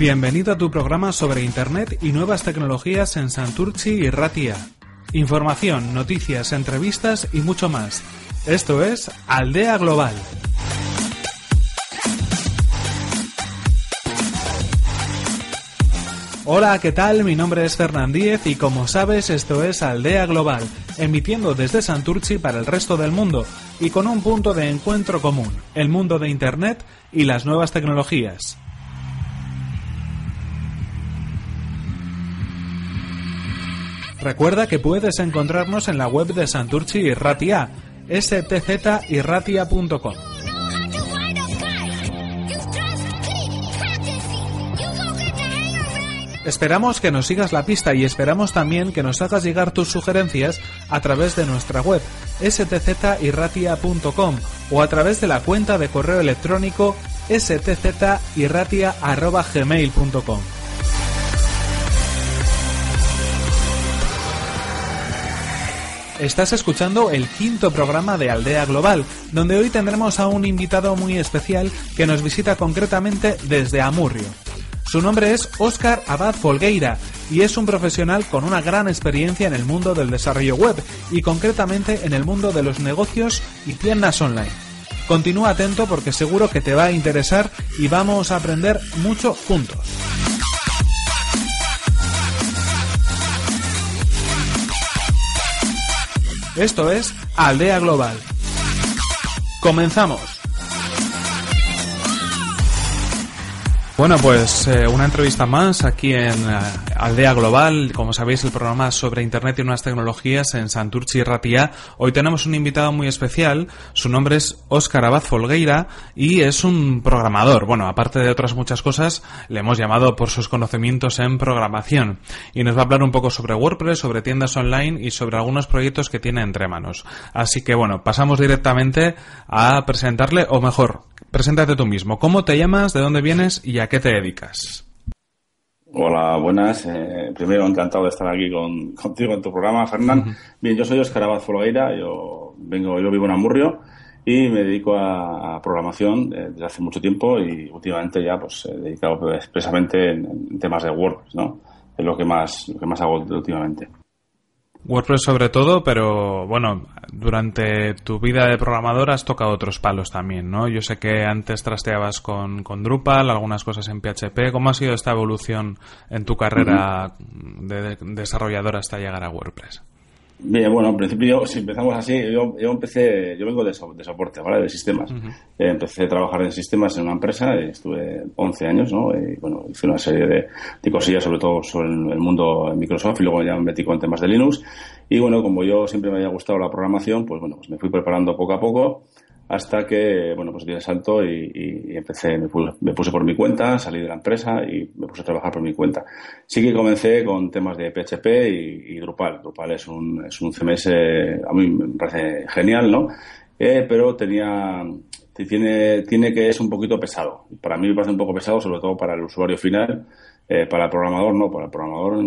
Bienvenido a tu programa sobre Internet y nuevas tecnologías en Santurci y Ratia. Información, noticias, entrevistas y mucho más. Esto es Aldea Global. Hola, ¿qué tal? Mi nombre es Fernandíez y como sabes esto es Aldea Global, emitiendo desde Santurci para el resto del mundo y con un punto de encuentro común, el mundo de Internet y las nuevas tecnologías. Recuerda que puedes encontrarnos en la web de Santurci y Ratia, stzirratia.com. Esperamos que nos sigas la pista y esperamos también que nos hagas llegar tus sugerencias a través de nuestra web stzirratia.com o a través de la cuenta de correo electrónico stzirratia.gmail.com. Estás escuchando el quinto programa de Aldea Global, donde hoy tendremos a un invitado muy especial que nos visita concretamente desde Amurrio. Su nombre es Óscar Abad Folgueira y es un profesional con una gran experiencia en el mundo del desarrollo web y concretamente en el mundo de los negocios y tiendas online. Continúa atento porque seguro que te va a interesar y vamos a aprender mucho juntos. Esto es Aldea Global. Comenzamos. Bueno, pues eh, una entrevista más aquí en eh, Aldea Global, como sabéis el programa sobre Internet y nuevas tecnologías en Santurci y Ratia. Hoy tenemos un invitado muy especial, su nombre es Óscar Abad Folgueira y es un programador. Bueno, aparte de otras muchas cosas, le hemos llamado por sus conocimientos en programación y nos va a hablar un poco sobre WordPress, sobre tiendas online y sobre algunos proyectos que tiene entre manos. Así que bueno, pasamos directamente a presentarle, o mejor, Preséntate tú mismo. ¿Cómo te llamas? ¿De dónde vienes? ¿Y a qué te dedicas? Hola, buenas. Eh, primero, encantado de estar aquí con, contigo en tu programa, Fernán. Bien, yo soy Oscar Abad Folgueira, yo, vengo, yo vivo en Amurrio y me dedico a, programación eh, desde hace mucho tiempo y últimamente ya pues he dedicado expresamente en, en, temas de WordPress, ¿no? Es lo que más, lo que más hago últimamente. WordPress sobre todo, pero bueno, durante tu vida de programador has tocado otros palos también, ¿no? Yo sé que antes trasteabas con, con Drupal, algunas cosas en PHP. ¿Cómo ha sido esta evolución en tu carrera de, desarrollador hasta llegar a WordPress? Bien, bueno, en principio, si empezamos así, yo, yo empecé, yo vengo de, de soporte, ¿vale? De sistemas. Eh, empecé a trabajar en sistemas en una empresa, estuve 11 años, ¿no? Y bueno, hice una serie de, de cosillas, sobre todo sobre el, mundo de Microsoft, y luego ya me metí con temas de Linux. Y bueno, como yo siempre me había gustado la programación, pues bueno, pues me fui preparando poco a poco hasta que, bueno, pues di el salto y, y empecé, me, me, puse por mi cuenta, salí de la empresa y me puse a trabajar por mi cuenta. Sí que comencé con temas de PHP y, y Drupal. Drupal es un, es un CMS, a mí me parece genial, ¿no? Eh, pero tenía, tiene, tiene que es un poquito pesado. Para mí me parece un poco pesado, sobre todo para el usuario final. Eh, para el programador no, para el programador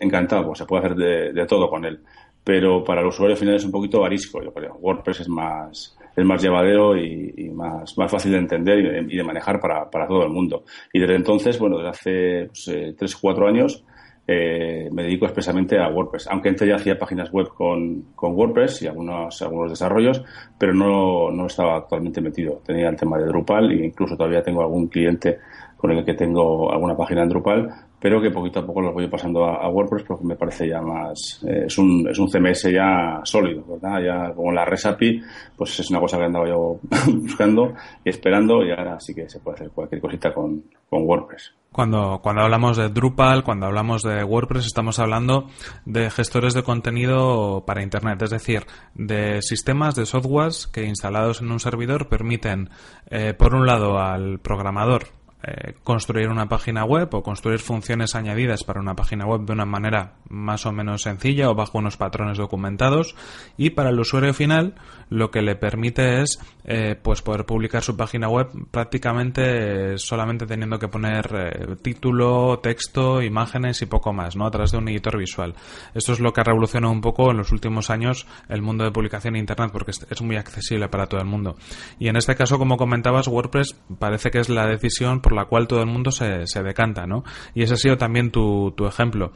encantado, pues se puede hacer de, de todo con él. Pero para el usuario final es un poquito arisco, yo creo. WordPress es más, es más llevadero y, y más, más fácil de entender y de, manejar para, para, todo el mundo. Y desde entonces, bueno, desde hace pues, eh, tres o cuatro años, eh, me dedico expresamente a WordPress. Aunque antes ya hacía páginas web con, con WordPress y algunos, algunos desarrollos, pero no, no estaba actualmente metido. Tenía el tema de Drupal e incluso todavía tengo algún cliente con el que tengo alguna página en Drupal, pero que poquito a poco los voy pasando a, WordPress porque me parece ya más, eh, es, un, es un CMS ya sólido, ¿verdad? Ya como la REST API, pues es una cosa que andaba yo buscando y esperando y ahora sí que se puede hacer cualquier cosita con, con WordPress. Cuando, cuando hablamos de Drupal, cuando hablamos de WordPress, estamos hablando de gestores de contenido para Internet, es decir, de sistemas de softwares que instalados en un servidor permiten, eh, por un lado, al programador eh, construir una página web o construir funciones añadidas para una página web de una manera más o menos sencilla o bajo unos patrones documentados y para el usuario final lo que le permite es eh, pues poder publicar su página web prácticamente solamente teniendo que poner eh, título, texto, imágenes y poco más, ¿no? A través de un editor visual. Esto es lo que ha revolucionado un poco en los últimos años el mundo de publicación en internet porque es muy accesible para todo el mundo. Y en este caso, como comentabas, WordPress parece que es la decisión por la cual todo el mundo se, se decanta, ¿no? Y ese ha sido también tu, tu ejemplo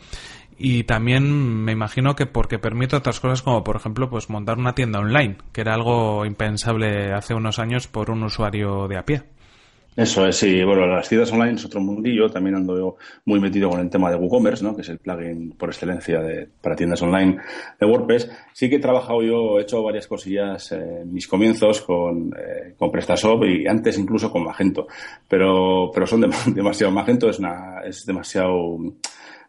y también me imagino que porque permite otras cosas como por ejemplo pues montar una tienda online que era algo impensable hace unos años por un usuario de a pie. Eso es, sí. Bueno, las tiendas online es otro mundillo. También ando yo muy metido con el tema de WooCommerce, ¿no? que es el plugin por excelencia de, para tiendas online de WordPress. Sí que he trabajado yo, he hecho varias cosillas en mis comienzos con, eh, con PrestaShop y antes incluso con Magento. Pero, pero son demasiado. Magento es, una, es demasiado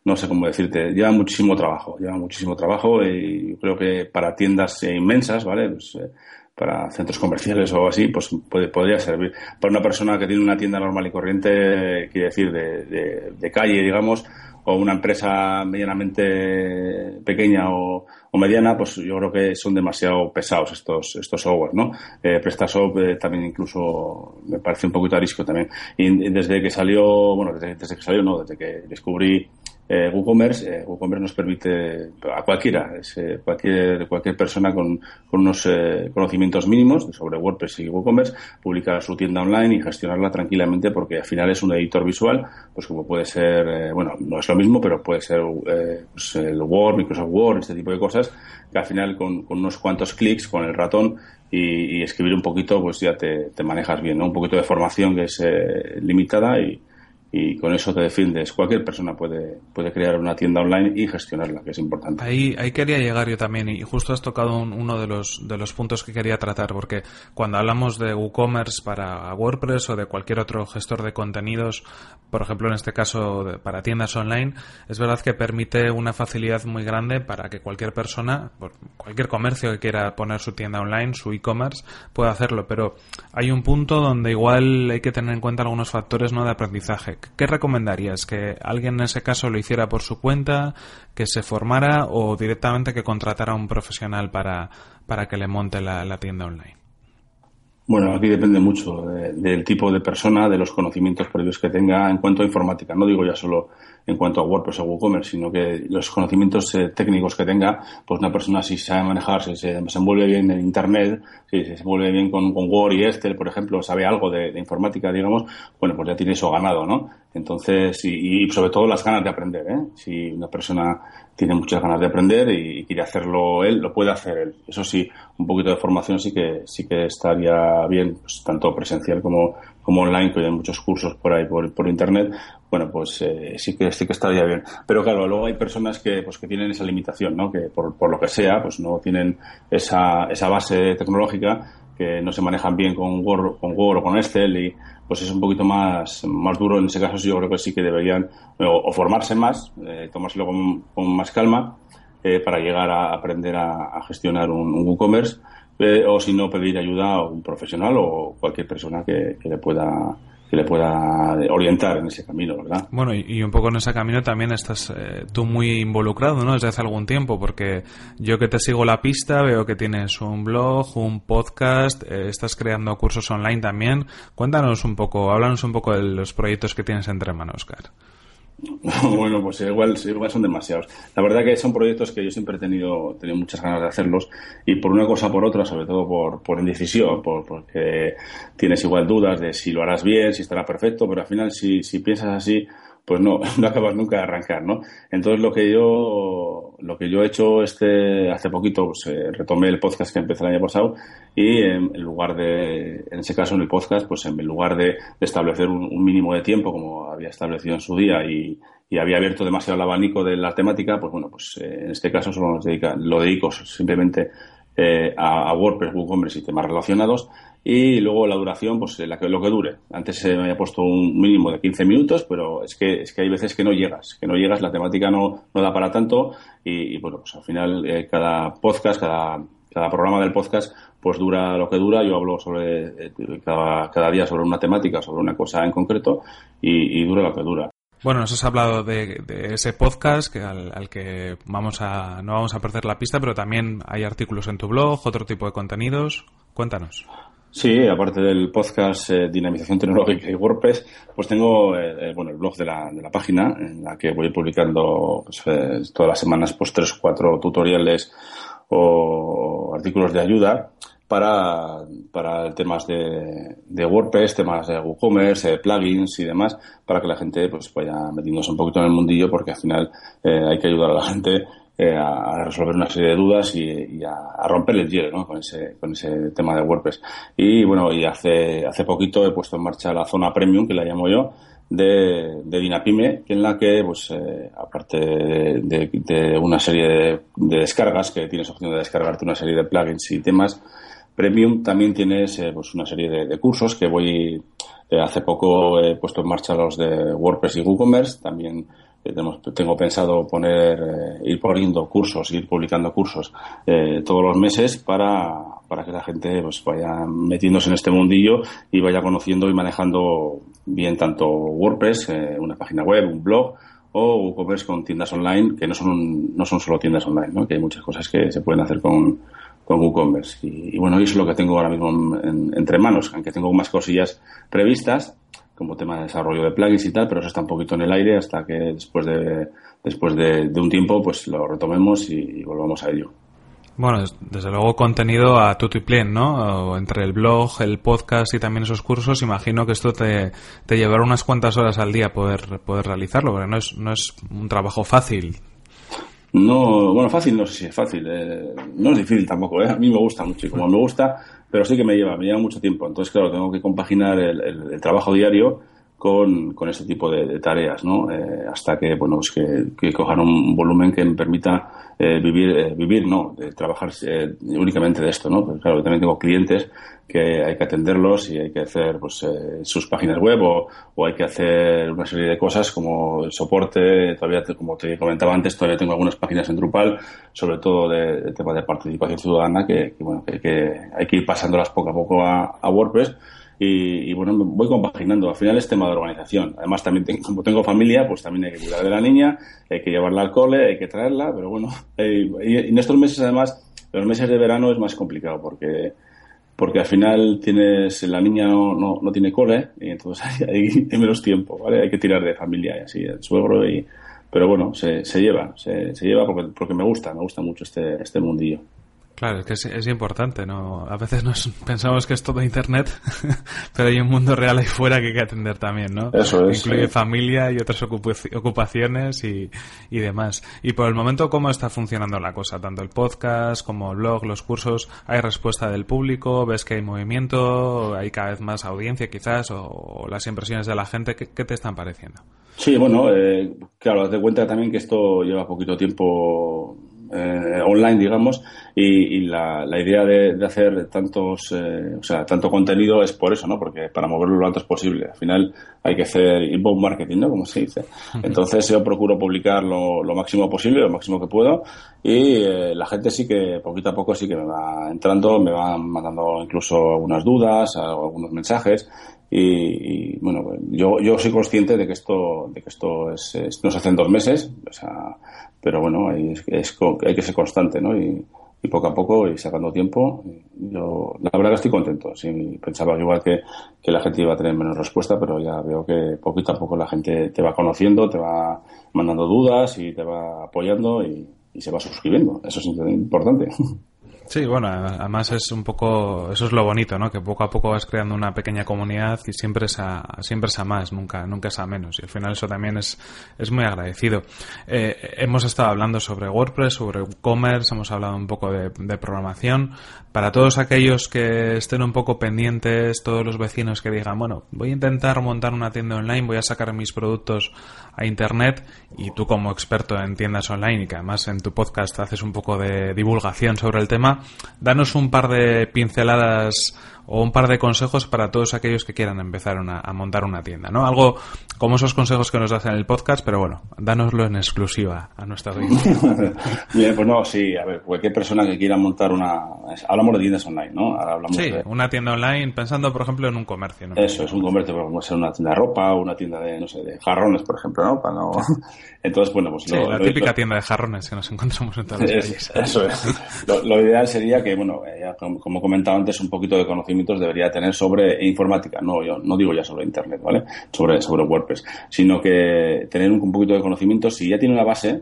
no sé cómo decirte, lleva muchísimo trabajo, lleva muchísimo trabajo y creo que para tiendas inmensas, ¿vale? Pues, eh, para centros comerciales o así, pues puede, podría servir. Para una persona que tiene una tienda normal y corriente, quiere decir, de, de, calle, digamos, o una empresa medianamente pequeña o, mediana, pues yo creo que son demasiado pesados estos estos software, ¿no? Eh, PrestaShop eh, también incluso me parece un poquito arisco también. Y desde que salió, bueno, desde, desde que salió, no, desde que descubrí eh, WooCommerce, eh, WooCommerce nos permite a cualquiera, eh, cualquier, cualquier persona con, unos eh, conocimientos mínimos sobre WordPress y WooCommerce publicar su tienda online y gestionarla tranquilamente porque al final es un editor visual, pues como puede ser, eh, bueno, no es lo mismo, pero puede ser pues el Word, Microsoft Word, este tipo de cosas, que al final con, unos cuantos clics con el ratón y, y, escribir un poquito, pues ya te, te manejas bien, ¿no? Un poquito de formación que es limitada y y con eso te defiendes. Cualquier persona puede, puede crear una tienda online y gestionarla, que es importante. Ahí, ahí quería llegar yo también y justo has tocado uno de los, de los puntos que quería tratar, porque cuando hablamos de WooCommerce para WordPress o de cualquier otro gestor de contenidos, por ejemplo en este caso para tiendas online, es verdad que permite una facilidad muy grande para que cualquier persona, cualquier comercio que quiera poner su tienda online, su e-commerce, pueda hacerlo, pero hay un punto donde igual hay que tener en cuenta algunos factores no de aprendizaje ¿qué recomendarías? ¿Que alguien en ese caso lo hiciera por su cuenta, que se formara o directamente que contratara a un profesional para, para que le monte la, tienda online? Bueno, aquí depende mucho del tipo de persona, de los conocimientos previos que tenga en cuanto a informática. No digo ya solo en cuanto a WordPress o WooCommerce, sino que los conocimientos eh, técnicos que tenga, pues una persona si sabe manejarse, se desenvuelve bien en Internet, si se desenvuelve bien con, Word y Excel, por ejemplo, sabe algo de, informática, digamos, bueno, pues ya tiene eso ganado, ¿no? Entonces, y, sobre todo las ganas de aprender, ¿eh? Si una persona tiene muchas ganas de aprender y, quiere hacerlo él, lo puede hacer él. Eso sí, un poquito de formación sí que, sí que estaría bien, pues, tanto presencial como, como online, que hay muchos cursos por ahí por, por internet, bueno, pues eh, sí que sí que estaría bien. Pero claro, luego hay personas que pues que tienen esa limitación, ¿no? Que por, por lo que sea, pues no tienen esa, esa base tecnológica, que no se manejan bien con Word, con Word o con Excel y pues es un poquito más, más duro. En ese caso yo creo que sí que deberían o, formarse más, eh, tomárselo con, con, más calma eh, para llegar a aprender a, gestionar un, un WooCommerce eh, o si no pedir ayuda a un profesional o cualquier persona que, que le pueda que le pueda orientar en ese camino, ¿verdad? Bueno, y, un poco en ese camino también estás eh, tú muy involucrado, ¿no? Desde hace algún tiempo, porque yo que te sigo la pista veo que tienes un blog, un podcast, eh, estás creando cursos online también. Cuéntanos un poco, háblanos un poco de los proyectos que tienes entre manos, Oscar. bueno, pues igual, igual son demasiados. La verdad que son proyectos que yo siempre he tenido, tenido muchas ganas de hacerlos y por una cosa por otra, sobre todo por, por indecisión, por, porque tienes igual dudas de si lo harás bien, si estará perfecto, pero al final si, si piensas así, pues no, no acabas nunca de arrancar, ¿no? Entonces lo que yo, lo que yo he hecho este, hace poquito, pues eh, retomé el podcast que empecé el año pasado y en, lugar de, en ese caso en el podcast, pues en lugar de, establecer un, mínimo de tiempo como había establecido en su día y, y había abierto demasiado el abanico de la temática, pues bueno, pues eh, en este caso solo nos dedica, lo dedico simplemente a, WordPress, WooCommerce y temas relacionados. Y luego la duración, pues la que, lo que dure. Antes se me había puesto un mínimo de 15 minutos, pero es que, es que hay veces que no llegas, que no llegas, la temática no, no da para tanto y, bueno, pues al final cada podcast, cada, cada programa del podcast pues dura lo que dura. Yo hablo sobre eh, cada, cada, día sobre una temática, sobre una cosa en concreto y, dura lo que dura. Bueno, nos has hablado de, ese podcast que al, que vamos a no vamos a perder la pista, pero también hay artículos en tu blog, otro tipo de contenidos. Cuéntanos. Sí, aparte del podcast eh, Dinamización Tecnológica y WordPress, pues tengo eh, bueno el blog de la, de la página en la que voy publicando pues, todas las semanas pues tres cuatro tutoriales o artículos de ayuda para, para temas de, de WordPress, temas de WooCommerce, plugins y demás, para que la gente pues vaya metiéndose un poquito en el mundillo, porque al final eh, hay que ayudar a la gente eh, a, resolver una serie de dudas y, a, romper el hielo ¿no? con, ese, con ese tema de WordPress. Y bueno, y hace, hace poquito he puesto en marcha la zona premium, que la llamo yo, de, de Dinapime, en la que, pues, eh, aparte de, una serie de, de, descargas, que tienes opción de descargarte una serie de plugins y temas, Premium también tienes eh, pues una serie de, cursos que voy eh, hace poco he puesto en marcha los de WordPress y WooCommerce también tengo pensado poner ir poniendo cursos ir publicando cursos todos los meses para, para que la gente pues vaya metiéndose en este mundillo y vaya conociendo y manejando bien tanto WordPress una página web un blog o WooCommerce con tiendas online que no son no son solo tiendas online ¿no? que hay muchas cosas que se pueden hacer con con WooCommerce. Y, bueno, eso es lo que tengo ahora mismo entre manos, aunque tengo más cosillas previstas, como tema de desarrollo de plugins y tal, pero eso está un poquito en el aire hasta que después de, después de, un tiempo pues lo retomemos y, volvamos a ello. Bueno, desde luego contenido a tutti plen, ¿no? entre el blog, el podcast y también esos cursos, imagino que esto te, te llevará unas cuantas horas al día poder, poder realizarlo, porque no es, no es un trabajo fácil. No, bueno, fácil no sé si es fácil. Eh, no es difícil tampoco, ¿eh? A mí me gusta mucho y como me gusta, pero sí que me lleva, me lleva mucho tiempo. Entonces, claro, tengo que compaginar el, trabajo diario con, con este tipo de, tareas, ¿no? Eh, hasta que, bueno, pues que, que cojan un volumen que me permita eh, vivir, eh, vivir, no, de trabajar eh, únicamente de esto, ¿no? Porque claro, también tengo clientes que hay que atenderlos y hay que hacer pues sus páginas web o, o, hay que hacer una serie de cosas como soporte, todavía como te comentaba antes, todavía tengo algunas páginas en Drupal, sobre todo de, tema de participación ciudadana que, bueno, que, hay que ir pasándolas poco a poco a, a WordPress y, bueno, voy compaginando. Al final es tema de organización. Además, también tengo, como tengo familia, pues también hay que cuidar de la niña, hay que llevarla al cole, hay que traerla, pero bueno, eh, y en estos meses además, los meses de verano es más complicado porque porque al final tienes la niña no, no, tiene cole y entonces hay, menos tiempo, ¿vale? Hay que tirar de familia y así, el suegro y pero bueno, se, se lleva, se, se lleva porque, porque me gusta, me gusta mucho este, este mundillo. Claro, es que es, importante, ¿no? A veces nos pensamos que es todo Internet, pero hay un mundo real ahí fuera que hay que atender también, ¿no? Eso es. Incluye familia y otras ocupaciones y, y, demás. Y por el momento, ¿cómo está funcionando la cosa? Tanto el podcast como el blog, los cursos, ¿hay respuesta del público? ¿Ves que hay movimiento? ¿Hay cada vez más audiencia quizás? ¿O, las impresiones de la gente? ¿Qué, te están pareciendo? Sí, bueno, eh, claro, haz de cuenta también que esto lleva poquito tiempo eh, online, digamos, y, la, la, idea de, de hacer tantos, eh, o sea, tanto contenido es por eso, ¿no? Porque para moverlo lo antes posible. Al final hay que hacer inbound marketing, ¿no? Como se dice. Entonces yo procuro publicar lo, lo máximo posible, lo máximo que puedo, y eh, la gente sí que poquito a poco sí que me va entrando, me va mandando incluso algunas dudas, algunos mensajes, y, bueno, yo, yo soy consciente de que esto, de que esto es, no se hace en dos meses, o sea, pero bueno, hay, es, hay que ser constante, ¿no? Y, poco a poco y sacando tiempo. Yo, la verdad que estoy contento. Sí, pensaba igual que, que, la gente iba a tener menos respuesta, pero ya veo que poquito a poco la gente te va conociendo, te va mandando dudas y te va apoyando y, y se va suscribiendo. Eso es importante. Sí, bueno, además es un poco, eso es lo bonito, ¿no? Que poco a poco vas creando una pequeña comunidad y siempre es a, siempre es a más, nunca, nunca es a menos. Y al final eso también es, es muy agradecido. Eh, hemos estado hablando sobre WordPress, sobre e-commerce, hemos hablado un poco de, de, programación. Para todos aquellos que estén un poco pendientes, todos los vecinos que digan, bueno, voy a intentar montar una tienda online, voy a sacar mis productos a internet y tú como experto en tiendas online y que además en tu podcast haces un poco de divulgación sobre el tema, danos un par de pinceladas o un par de consejos para todos aquellos que quieran empezar a montar una tienda, ¿no? Algo como esos consejos que nos das en el podcast, pero bueno, dánoslo en exclusiva a nuestra audiencia. Bien, pues no, sí, a ver, cualquier persona que quiera montar una... Hablamos de tiendas online, ¿no? Ahora hablamos sí, una tienda online pensando, por ejemplo, en un comercio, ¿no? Eso, es un comercio, puede ser una tienda de ropa o una tienda de, no sé, de jarrones, por ejemplo, ¿no? Para no... Entonces, bueno, pues... Sí, la típica tienda de jarrones que nos encontramos en todas las Eso es. Lo, ideal sería que, bueno, eh, como, como he comentado antes, un poquito de debería tener sobre informática, no, yo no digo ya sobre Internet, ¿vale? Sobre, sobre WordPress, sino que tener un, poquito de conocimiento, si ya tiene una base,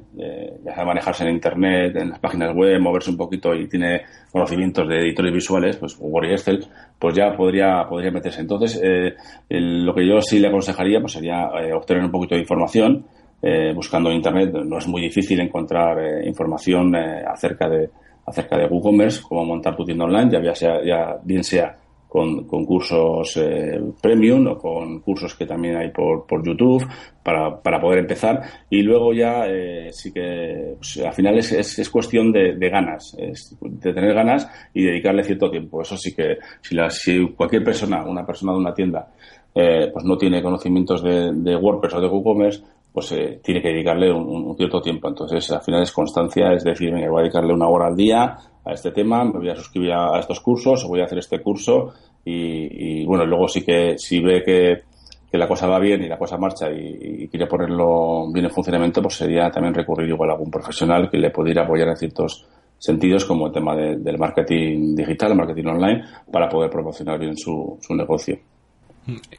ya sabe manejarse en Internet, en las páginas web, moverse un poquito y tiene conocimientos de editores visuales, pues Word y Excel, pues ya podría, podría meterse. Entonces, eh, lo que yo sí le aconsejaría pues sería eh, obtener un poquito de información, eh, buscando en Internet. No es muy difícil encontrar información acerca de acerca de WooCommerce, cómo montar tu tienda online, ya, sea, ya bien sea con, cursos eh, premium o con cursos que también hay por, por YouTube para, para poder empezar. Y luego ya eh, sí que pues, al final es, es, cuestión de, de ganas, de tener ganas y dedicarle cierto tiempo. Eso sí que si, la, si cualquier persona, una persona de una tienda, eh, pues no tiene conocimientos de, de WordPress o de WooCommerce, pues eh, tiene que dedicarle un, cierto tiempo. Entonces, al final es constancia, es decir, me voy a dedicarle una hora al día a este tema, me voy a suscribir a, estos cursos, voy a hacer este curso y, bueno, luego sí que si ve que, la cosa va bien y la cosa marcha y, quiere ponerlo bien en funcionamiento, pues sería también recurrir igual a algún profesional que le pudiera apoyar en ciertos sentidos como el tema del marketing digital, marketing online, para poder promocionar bien su, su negocio.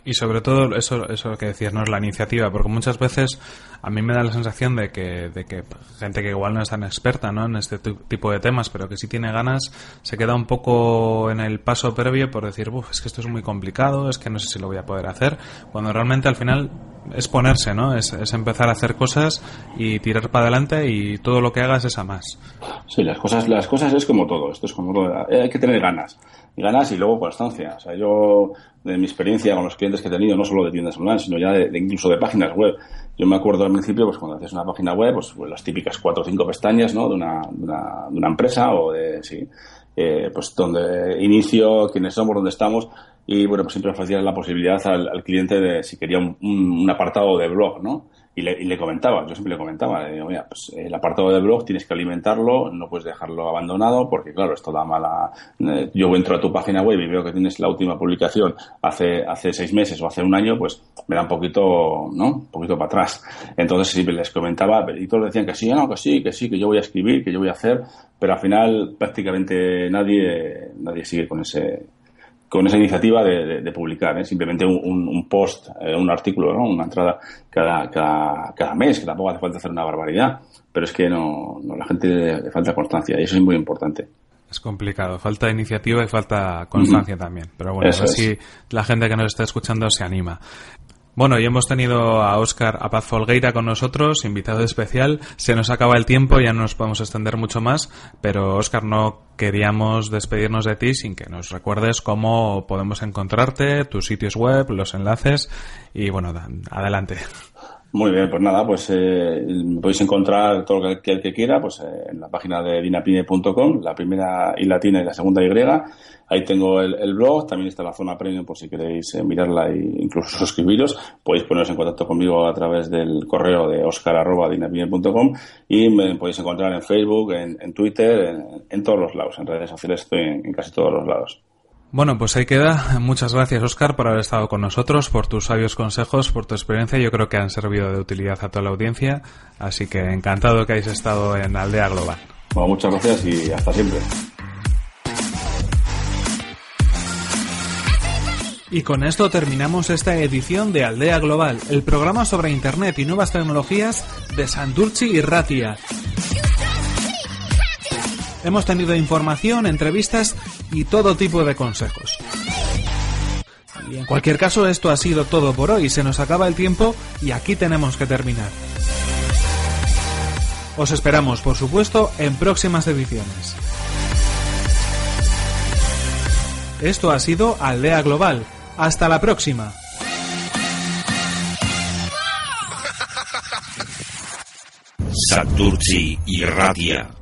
Y sobre todo eso, eso que decías, no es la iniciativa, porque muchas veces a mí me da la sensación de que, de que gente que igual no es tan experta ¿no? en este tipo de temas, pero que sí tiene ganas, se queda un poco en el paso previo por decir, Uf, es que esto es muy complicado, es que no sé si lo voy a poder hacer, cuando realmente al final es ponerse, ¿no? Es, es empezar a hacer cosas y tirar para adelante y todo lo que hagas es a más. Sí, las cosas, las cosas es como todo, esto es como todo, hay que tener ganas ganas y luego constancia. O sea, yo, de mi experiencia con los clientes que he tenido, no solo de tiendas online, sino ya de, incluso de páginas web. Yo me acuerdo al principio, pues cuando haces una página web, pues, pues, las típicas cuatro o cinco pestañas, ¿no? De una, de una, de una empresa o de, sí, eh, pues donde inicio, quiénes somos, dónde estamos. Y bueno, pues siempre ofrecía la posibilidad al, cliente de si quería un, apartado de blog, ¿no? Y le, y le, comentaba, yo siempre le comentaba, le digo, mira, pues el apartado de blog tienes que alimentarlo, no puedes dejarlo abandonado porque, claro, esto da mala... Eh, yo entro a tu página web y veo que tienes la última publicación hace, hace seis meses o hace un año, pues me da un poquito, ¿no? Un poquito para atrás. Entonces siempre les comentaba, y todos decían que sí, no, que sí, que sí, que yo voy a escribir, que yo voy a hacer, pero al final prácticamente nadie, nadie sigue con ese con esa iniciativa de, publicar, ¿eh? simplemente un, post, eh, un artículo, ¿no? una entrada cada, cada, mes, que tampoco hace falta hacer una barbaridad, pero es que no, no la gente le, falta constancia y eso es muy importante. Es complicado, falta iniciativa y falta constancia también, pero bueno, así la gente que nos está escuchando se anima. Bueno, y hemos tenido a Óscar Apaz Folgueira con nosotros, invitado especial. Se nos acaba el tiempo, ya no nos podemos extender mucho más, pero Óscar, no queríamos despedirnos de ti sin que nos recuerdes cómo podemos encontrarte, tus sitios web, los enlaces y bueno, adelante. Muy bien, pues nada, pues eh, podéis encontrar todo lo que el que quiera pues eh, en la página de dinapine.com, la primera y latina y la segunda Y. Ahí tengo el, blog, también está la zona premium por si queréis eh, mirarla e incluso suscribiros. Podéis poneros en contacto conmigo a través del correo de oscar.dinapine.com y me podéis encontrar en Facebook, en, Twitter, en, todos los lados. En redes sociales estoy en casi todos los lados. Bueno, pues ahí queda. Muchas gracias, Oscar, por haber estado con nosotros, por tus sabios consejos, por tu experiencia. Yo creo que han servido de utilidad a toda la audiencia. Así que encantado que hayáis estado en Aldea Global. Bueno, muchas gracias y hasta siempre. Y con esto terminamos esta edición de Aldea Global, el programa sobre Internet y nuevas tecnologías de Santurci y Ratia. Hemos tenido información, entrevistas y todo tipo de consejos. Y en cualquier caso, esto ha sido todo por hoy. Se nos acaba el tiempo y aquí tenemos que terminar. Os esperamos, por supuesto, en próximas ediciones. Esto ha sido Aldea Global. Hasta la próxima. Y Radia